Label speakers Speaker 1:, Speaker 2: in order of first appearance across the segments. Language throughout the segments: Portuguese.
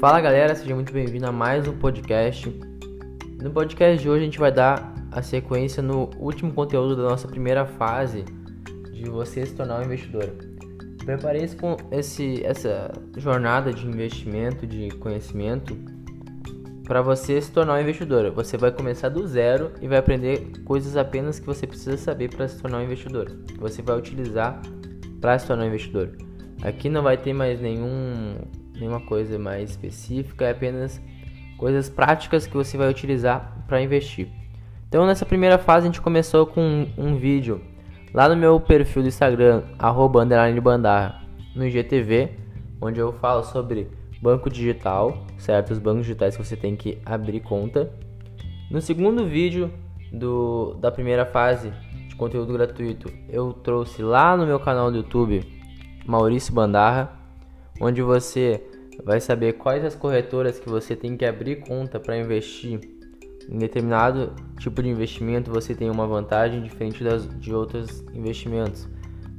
Speaker 1: Fala galera, seja muito bem-vindo a mais um podcast. No podcast de hoje a gente vai dar a sequência no último conteúdo da nossa primeira fase de você se tornar um investidor. Preparei com esse, essa jornada de investimento, de conhecimento, para você se tornar um investidor. Você vai começar do zero e vai aprender coisas apenas que você precisa saber para se tornar um investidor. Você vai utilizar para se tornar um investidor. Aqui não vai ter mais nenhum nenhuma coisa mais específica, é apenas coisas práticas que você vai utilizar para investir. Então nessa primeira fase a gente começou com um, um vídeo lá no meu perfil do Instagram, arroba no IGTV, onde eu falo sobre banco digital, certo? Os bancos digitais que você tem que abrir conta. No segundo vídeo do, da primeira fase de conteúdo gratuito, eu trouxe lá no meu canal do YouTube, Maurício Bandarra, onde você vai saber quais as corretoras que você tem que abrir conta para investir em determinado tipo de investimento você tem uma vantagem diferente das, de outros investimentos.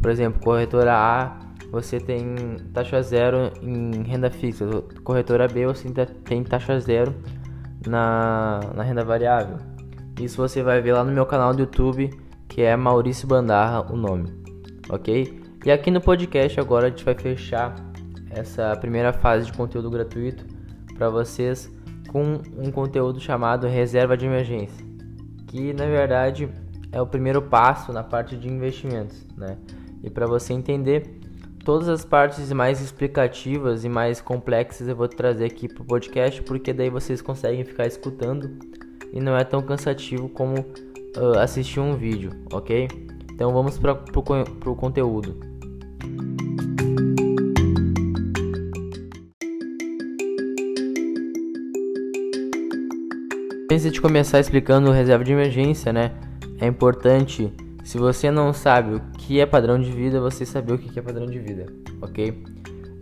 Speaker 1: Por exemplo, corretora A você tem taxa zero em renda fixa, corretora B você tem taxa zero na, na renda variável. Isso você vai ver lá no meu canal do YouTube, que é Maurício Bandarra o nome, ok? E aqui no podcast agora a gente vai fechar essa primeira fase de conteúdo gratuito para vocês com um conteúdo chamado reserva de emergência, que na verdade é o primeiro passo na parte de investimentos, né? E para você entender todas as partes mais explicativas e mais complexas eu vou trazer aqui para o podcast, porque daí vocês conseguem ficar escutando e não é tão cansativo como uh, assistir um vídeo, ok? Então vamos para o conteúdo. Antes de começar explicando reserva de emergência, né? É importante, se você não sabe o que é padrão de vida, você saber o que é padrão de vida, ok?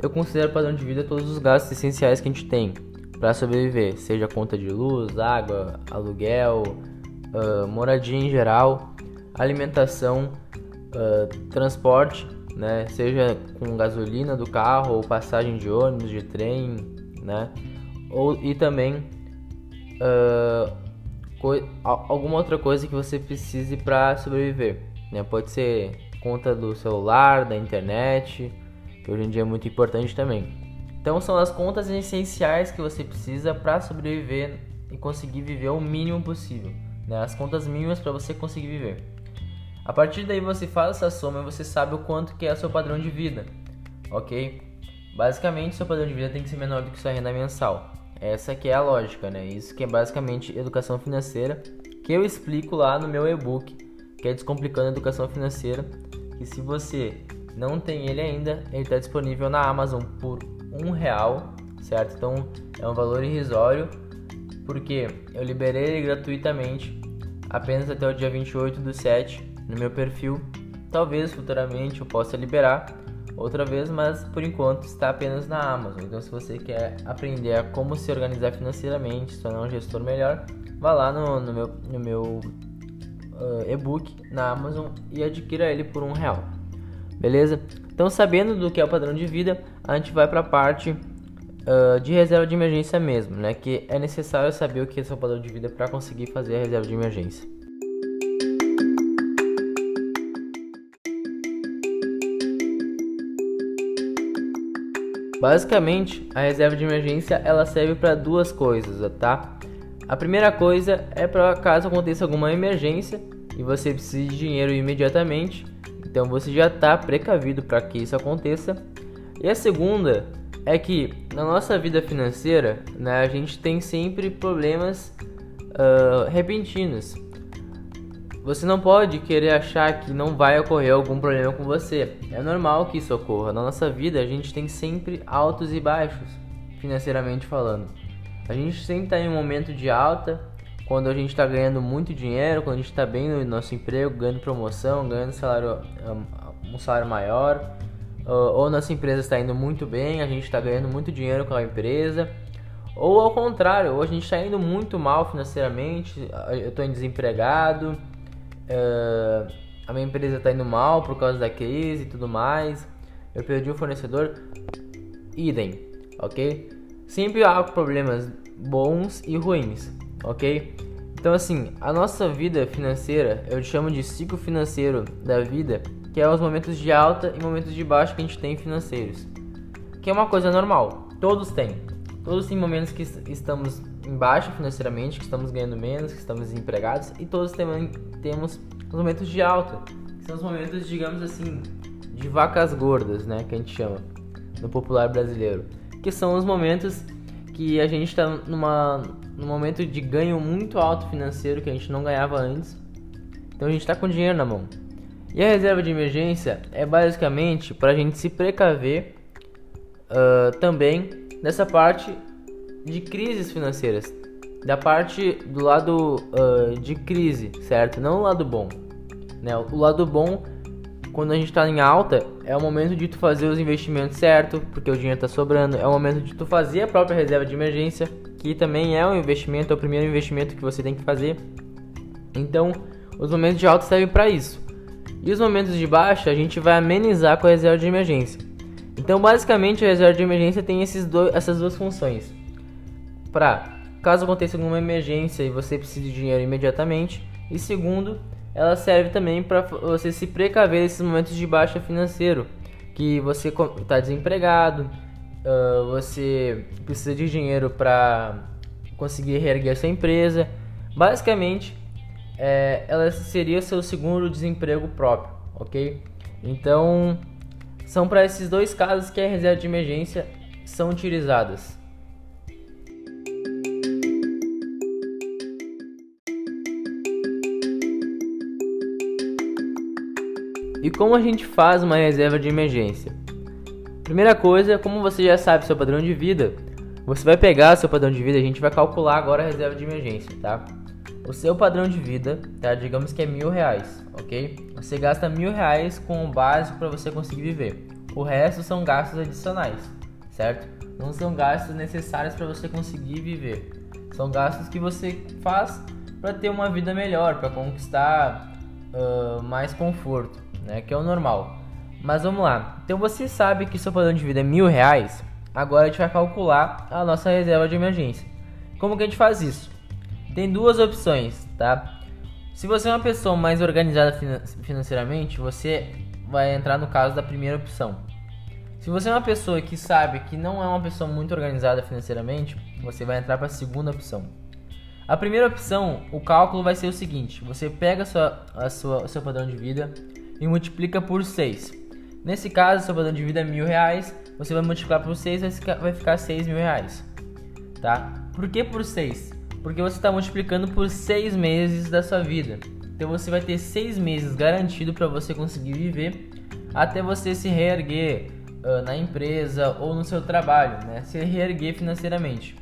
Speaker 1: Eu considero padrão de vida todos os gastos essenciais que a gente tem para sobreviver, seja conta de luz, água, aluguel, uh, moradia em geral, alimentação, uh, transporte, né? Seja com gasolina do carro ou passagem de ônibus, de trem, né? Ou, e também uh, alguma outra coisa que você precise para sobreviver. Né? Pode ser conta do celular, da internet, que hoje em dia é muito importante também. Então são as contas essenciais que você precisa para sobreviver e conseguir viver o mínimo possível. Né? As contas mínimas para você conseguir viver. A partir daí você faz essa soma e você sabe o quanto que é o seu padrão de vida, ok? Basicamente, seu padrão de vida tem que ser menor do que sua renda mensal. Essa que é a lógica, né? Isso que é basicamente educação financeira, que eu explico lá no meu e-book, que é Descomplicando a Educação Financeira, que se você não tem ele ainda, ele está disponível na Amazon por um real, certo? Então é um valor irrisório, porque eu liberei ele gratuitamente apenas até o dia 28 do 7 no meu perfil. Talvez futuramente eu possa liberar, outra vez, mas por enquanto está apenas na Amazon. Então, se você quer aprender a como se organizar financeiramente, se tornar um gestor melhor, vá lá no, no meu, no meu uh, e-book na Amazon e adquira ele por um real. Beleza? Então, sabendo do que é o padrão de vida, a gente vai para a parte uh, de reserva de emergência mesmo, né? Que é necessário saber o que é seu padrão de vida para conseguir fazer a reserva de emergência. Basicamente, a reserva de emergência ela serve para duas coisas, tá? A primeira coisa é para caso aconteça alguma emergência e você precise de dinheiro imediatamente, então você já está precavido para que isso aconteça. E a segunda é que na nossa vida financeira, né, a gente tem sempre problemas uh, repentinos. Você não pode querer achar que não vai ocorrer algum problema com você. É normal que isso ocorra. Na nossa vida, a gente tem sempre altos e baixos, financeiramente falando. A gente sempre está em um momento de alta, quando a gente está ganhando muito dinheiro, quando a gente está bem no nosso emprego, ganhando promoção, ganhando salário, um salário maior, ou nossa empresa está indo muito bem, a gente está ganhando muito dinheiro com a empresa, ou ao contrário, ou a gente está indo muito mal financeiramente, eu estou desempregado, uh, a minha empresa está indo mal por causa da crise e tudo mais, eu perdi o fornecedor, idem, ok? sempre há problemas bons e ruins, ok? Então, assim, a nossa vida financeira, eu chamo de ciclo financeiro da vida, que é os momentos de alta e momentos de baixa que a gente tem financeiros, que é uma coisa normal, todos têm. Todos têm momentos que estamos em baixa financeiramente, que estamos ganhando menos, que estamos desempregados, e todos também temos os momentos de alta, que são os momentos, digamos assim, de vacas gordas, né, que a gente chama no popular brasileiro, que são os momentos que a gente está numa num momento de ganho muito alto financeiro que a gente não ganhava antes. Então a gente está com dinheiro na mão. E a reserva de emergência é basicamente para a gente se precaver uh, também dessa parte de crises financeiras, da parte do lado uh, de crise, certo? Não o lado bom. Né? O lado bom quando a gente está em alta, é o momento de tu fazer os investimentos certo, porque o dinheiro está sobrando. É o momento de tu fazer a própria reserva de emergência, que também é um investimento, é o primeiro investimento que você tem que fazer. Então, os momentos de alta servem para isso. E os momentos de baixa, a gente vai amenizar com a reserva de emergência. Então, basicamente, a reserva de emergência tem esses dois, essas duas funções. Para, caso aconteça alguma emergência e você precise de dinheiro imediatamente. E segundo, ela serve também para você se precaver desses momentos de baixa financeiro, que você está desempregado, uh, você precisa de dinheiro para conseguir reerguer sua empresa. Basicamente, é, ela seria seu segundo desemprego próprio, ok? Então, são para esses dois casos que a reserva de emergência são utilizadas. E como a gente faz uma reserva de emergência? Primeira coisa, como você já sabe seu padrão de vida, você vai pegar seu padrão de vida, a gente vai calcular agora a reserva de emergência, tá? O seu padrão de vida, tá? Digamos que é mil reais, ok? Você gasta mil reais com o básico para você conseguir viver. O resto são gastos adicionais, certo? Não são gastos necessários para você conseguir viver. São gastos que você faz para ter uma vida melhor, para conquistar uh, mais conforto né? Que é o normal. Mas vamos lá. Então você sabe que seu padrão de vida é mil reais. Agora a gente vai calcular a nossa reserva de emergência. Como que a gente faz isso? Tem duas opções, tá? Se você é uma pessoa mais organizada financeiramente, você vai entrar no caso da primeira opção. Se você é uma pessoa que sabe que não é uma pessoa muito organizada financeiramente, você vai entrar para a segunda opção. A primeira opção, o cálculo vai ser o seguinte: você pega a sua, a sua, o seu padrão de vida, e multiplica por 6. Nesse caso, seu padrão de vida é mil reais, você vai multiplicar por 6 vai vai ficar 6 mil reais. Tá? Por que por 6? Porque você está multiplicando por 6 meses da sua vida. Então você vai ter 6 meses garantido para você conseguir viver até você se reerguer uh, na empresa ou no seu trabalho, né? Se reerguer financeiramente.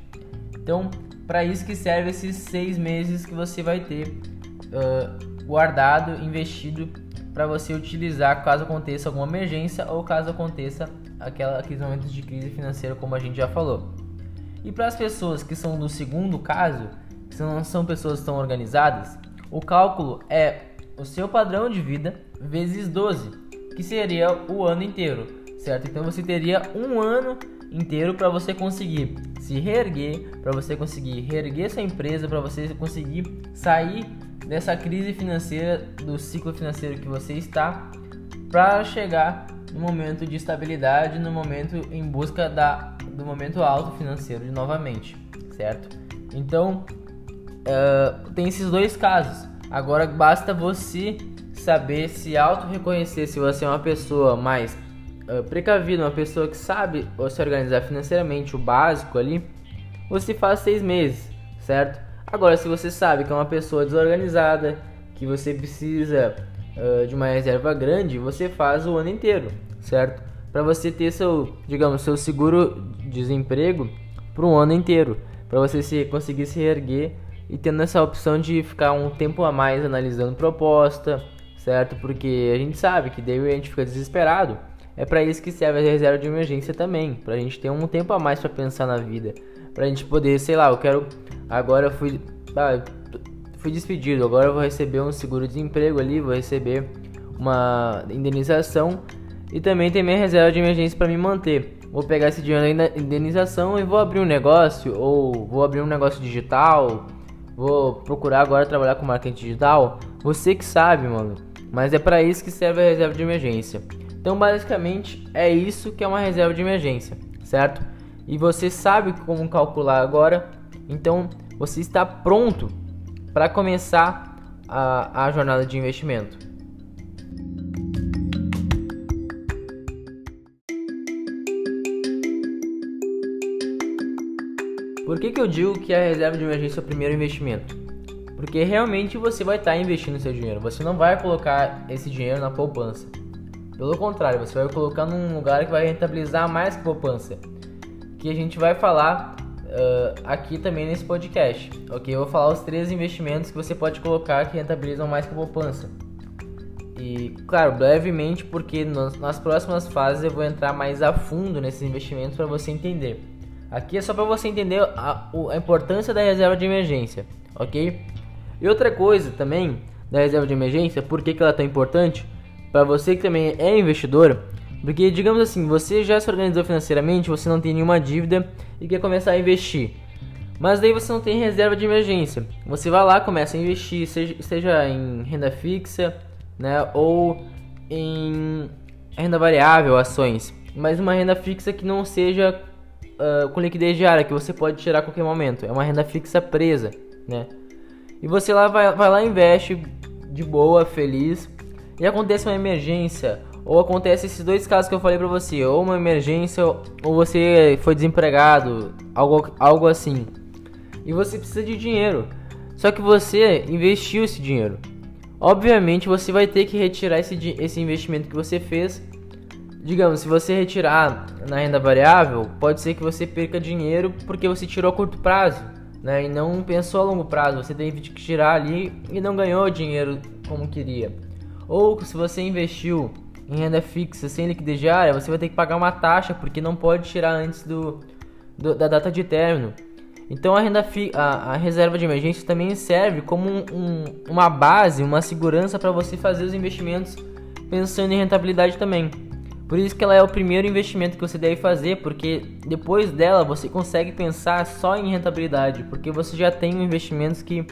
Speaker 1: Então, para isso que serve esses 6 meses que você vai ter uh, guardado, investido para você utilizar caso aconteça alguma emergência ou caso aconteça aquela, aqueles momentos de crise financeira, como a gente já falou. E para as pessoas que são do segundo caso, que não são pessoas tão organizadas, o cálculo é o seu padrão de vida vezes 12, que seria o ano inteiro, certo? Então você teria um ano inteiro para você conseguir se reerguer, para você conseguir reerguer sua empresa, para você conseguir sair dessa crise financeira, do ciclo financeiro que você está, para chegar no momento de estabilidade, no momento em busca da, do momento alto financeiro novamente, certo? Então, uh, tem esses dois casos. Agora basta você saber se auto-reconhecer se você é uma pessoa mais uh, precavida, uma pessoa que sabe se organizar financeiramente, o básico ali, você faz seis meses, certo? Agora, se você sabe que é uma pessoa desorganizada, que você precisa uh, de uma reserva grande, você faz o ano inteiro, certo? Para você ter seu, digamos, seu seguro desemprego para um ano inteiro, para você se, conseguir se reerguer e tendo essa opção de ficar um tempo a mais analisando proposta, certo? Porque a gente sabe que daí a gente fica desesperado. É para isso que serve a reserva de emergência também, para a gente ter um tempo a mais para pensar na vida, para a gente poder, sei lá, eu quero Agora eu fui, ah, fui despedido, agora eu vou receber um seguro-desemprego ali, vou receber uma indenização e também tem minha reserva de emergência para me manter. vou pegar esse dinheiro da indenização e vou abrir um negócio, ou vou abrir um negócio digital, vou procurar agora trabalhar com marketing digital. Você que sabe, mano. Mas é para isso que serve a reserva de emergência. Então, basicamente, é isso que é uma reserva de emergência, certo? E você sabe como calcular agora, então você está pronto para começar a, a jornada de investimento. Por que, que eu digo que a reserva de emergência é o primeiro investimento? Porque realmente você vai estar investindo seu dinheiro, você não vai colocar esse dinheiro na poupança. Pelo contrário, você vai colocar num lugar que vai rentabilizar mais que poupança. Que a gente vai falar uh, aqui também nesse podcast, ok? Eu vou falar os três investimentos que você pode colocar que rentabilizam mais que poupança. E, claro, brevemente, porque nas próximas fases eu vou entrar mais a fundo nesses investimentos para você entender. Aqui é só para você entender a, a, importância da reserva de emergência, ok? E outra coisa também da reserva de emergência, por que, que ela é tão importante? para você que também é investidor, porque digamos assim, você já se organizou financeiramente, você não tem nenhuma dívida e quer começar a investir. Mas daí você não tem reserva de emergência. Você vai lá, começa a investir, seja, seja em renda fixa, né, ou em renda variável, ações, mas uma renda fixa que não seja uh, com liquidez diária, que você pode tirar a qualquer momento. É uma renda fixa presa, né? E você lá vai, vai lá investe de boa, feliz, e acontece uma emergência, ou acontece esses dois casos que eu falei pra você, ou uma emergência, ou você foi desempregado, algo, algo assim. E você precisa de dinheiro. Só que você investiu esse dinheiro. Obviamente você vai ter que retirar esse, esse investimento que você fez. Digamos, se você retirar na renda variável, pode ser que você perca dinheiro porque você tirou a curto prazo, né? E não pensou a longo prazo. Você teve que tirar ali e não ganhou dinheiro como queria. Ou se você investiu em renda fixa sem liquidez diária, você vai ter que pagar uma taxa porque não pode tirar antes do, do da data de término. Então a renda fi, a, a, reserva de emergência também serve como um, um, uma base, uma segurança para você fazer os investimentos pensando em rentabilidade também. Por isso que ela é o primeiro investimento que você deve fazer, porque depois dela você consegue pensar só em rentabilidade, porque você já tem investimentos que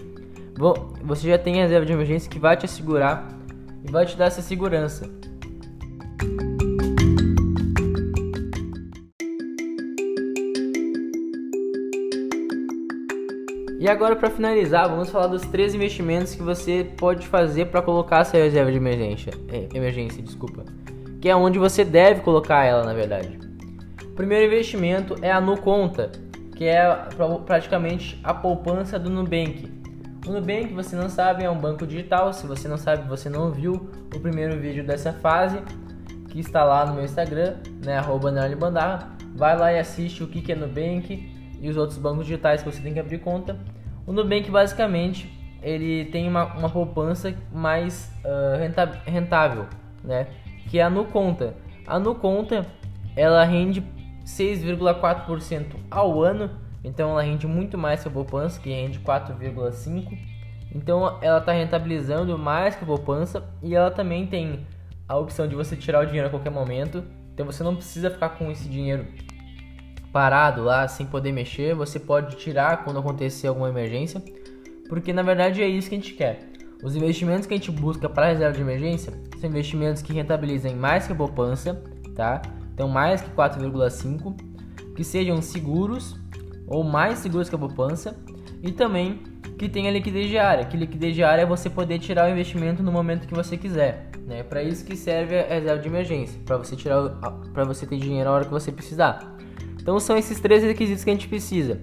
Speaker 1: você já tem reserva de emergência que vai te assegurar e vai te dar essa segurança. E agora para finalizar, vamos falar dos três investimentos que você pode fazer para colocar essa reserva de emergência, é, emergência, desculpa, que é onde você deve colocar ela, na verdade. O primeiro investimento é a NuConta, que é praticamente a poupança do Nubank. O Nubank, você não sabe, é um banco digital. Se você não sabe, você não viu o primeiro vídeo dessa fase, que está lá no meu Instagram, né, arroba Vai lá e assiste o que é Nubank e os outros bancos digitais que você tem que abrir conta. O Nubank, basicamente, ele tem uma, uma poupança mais uh, rentável, né, que é a Nuconta. A Nuconta, ela rende 6,4% ao ano então ela rende muito mais que a poupança, que rende 4,5. Então ela está rentabilizando mais que a poupança e ela também tem a opção de você tirar o dinheiro a qualquer momento. Então você não precisa ficar com esse dinheiro parado lá sem poder mexer. Você pode tirar quando acontecer alguma emergência, porque na verdade é isso que a gente quer. Os investimentos que a gente busca para reserva de emergência são investimentos que rentabilizem mais que a poupança, tá? Então mais que 4,5, que sejam seguros ou mais seguros que a poupança e também que tenha liquidez diária. Que liquidez diária é você poder tirar o investimento no momento que você quiser. Né? Para isso que serve a reserva de emergência, para você tirar, para você ter dinheiro na hora que você precisar. Então são esses três requisitos que a gente precisa.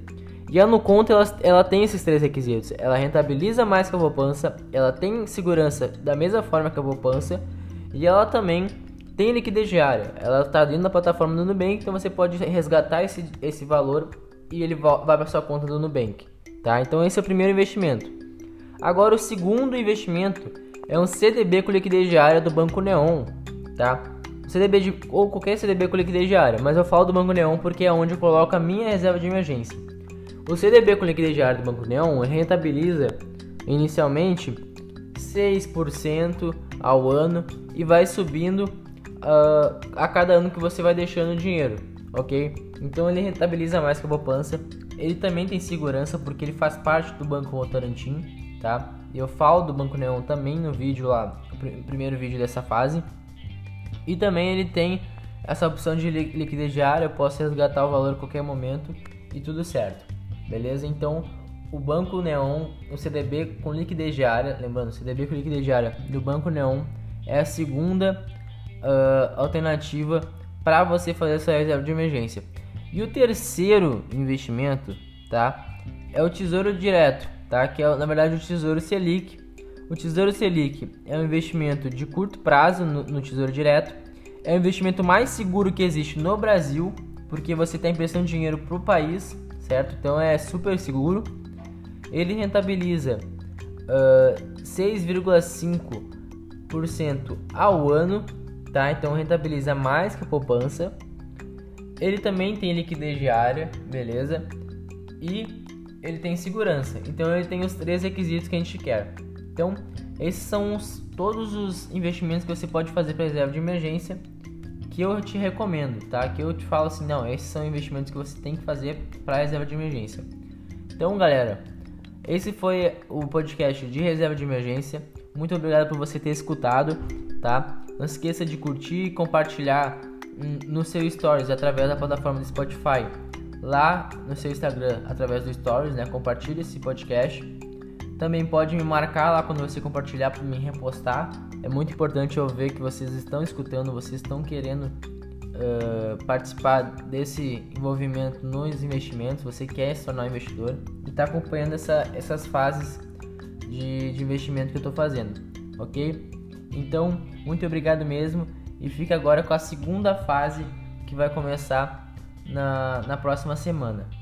Speaker 1: E a Nuconta ela, ela tem esses três requisitos. Ela rentabiliza mais que a poupança, ela tem segurança da mesma forma que a poupança e ela também tem liquidez diária. Ela está dentro da plataforma do Nubank, então você pode resgatar esse, esse valor e ele vai para sua conta do Nubank, tá? Então esse é o primeiro investimento. Agora o segundo investimento é um CDB com liquidez diária do Banco Neon, tá? CDB de, ou qualquer CDB com liquidez diária, mas eu falo do Banco Neon porque é onde eu coloco a minha reserva de emergência. O CDB com liquidez diária do Banco Neon rentabiliza inicialmente 6% ao ano e vai subindo uh, a cada ano que você vai deixando dinheiro ok? Então ele rentabiliza mais que a poupança. Ele também tem segurança porque ele faz parte do Banco Votorantim, tá? Eu falo do Banco Neon também no vídeo lá, no primeiro vídeo dessa fase. E também ele tem essa opção de liquidez diária, eu posso resgatar o valor a qualquer momento e tudo certo. Beleza? Então, o Banco Neon, o CDB com liquidez diária, lembrando, CDB com liquidez diária do Banco Neon é a segunda uh, alternativa para você fazer essa reserva de emergência. E o terceiro investimento, tá? É o Tesouro Direto, tá? Que é na verdade o Tesouro Selic. O Tesouro Selic é um investimento de curto prazo no, no Tesouro Direto. É o investimento mais seguro que existe no Brasil, porque você está emprestando dinheiro para o país, certo? Então é super seguro. Ele rentabiliza uh, 6,5% ao ano tá? Então rentabiliza mais que a poupança. Ele também tem liquidez diária, beleza? E ele tem segurança. Então ele tem os três requisitos que a gente quer. Então, esses são os, todos os investimentos que você pode fazer para reserva de emergência que eu te recomendo, tá? Que eu te falo assim, não, esses são investimentos que você tem que fazer para reserva de emergência. Então, galera, esse foi o podcast de reserva de emergência. Muito obrigado por você ter escutado, tá? Não esqueça de curtir e compartilhar no seu stories através da plataforma do Spotify. Lá no seu Instagram, através do stories, né? Compartilhe esse podcast. Também pode me marcar lá quando você compartilhar para me repostar. É muito importante eu ver que vocês estão escutando, vocês estão querendo uh, participar desse envolvimento nos investimentos. Você quer se tornar um investidor e está acompanhando essa, essas fases de, de investimento que eu estou fazendo, ok? Então, muito obrigado mesmo e fica agora com a segunda fase que vai começar na, na próxima semana.